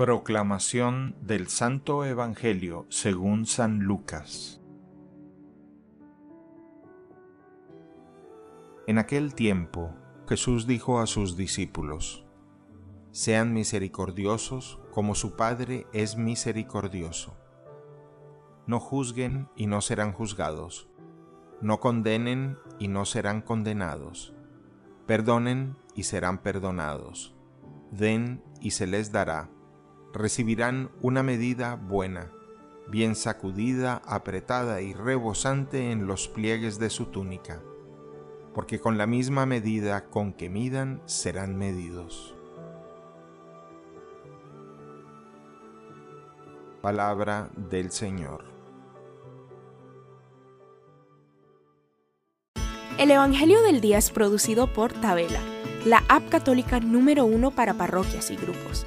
Proclamación del Santo Evangelio según San Lucas En aquel tiempo Jesús dijo a sus discípulos, Sean misericordiosos como su Padre es misericordioso. No juzguen y no serán juzgados. No condenen y no serán condenados. Perdonen y serán perdonados. Den y se les dará recibirán una medida buena, bien sacudida, apretada y rebosante en los pliegues de su túnica, porque con la misma medida con que midan serán medidos. Palabra del Señor. El Evangelio del Día es producido por Tabela, la app católica número uno para parroquias y grupos.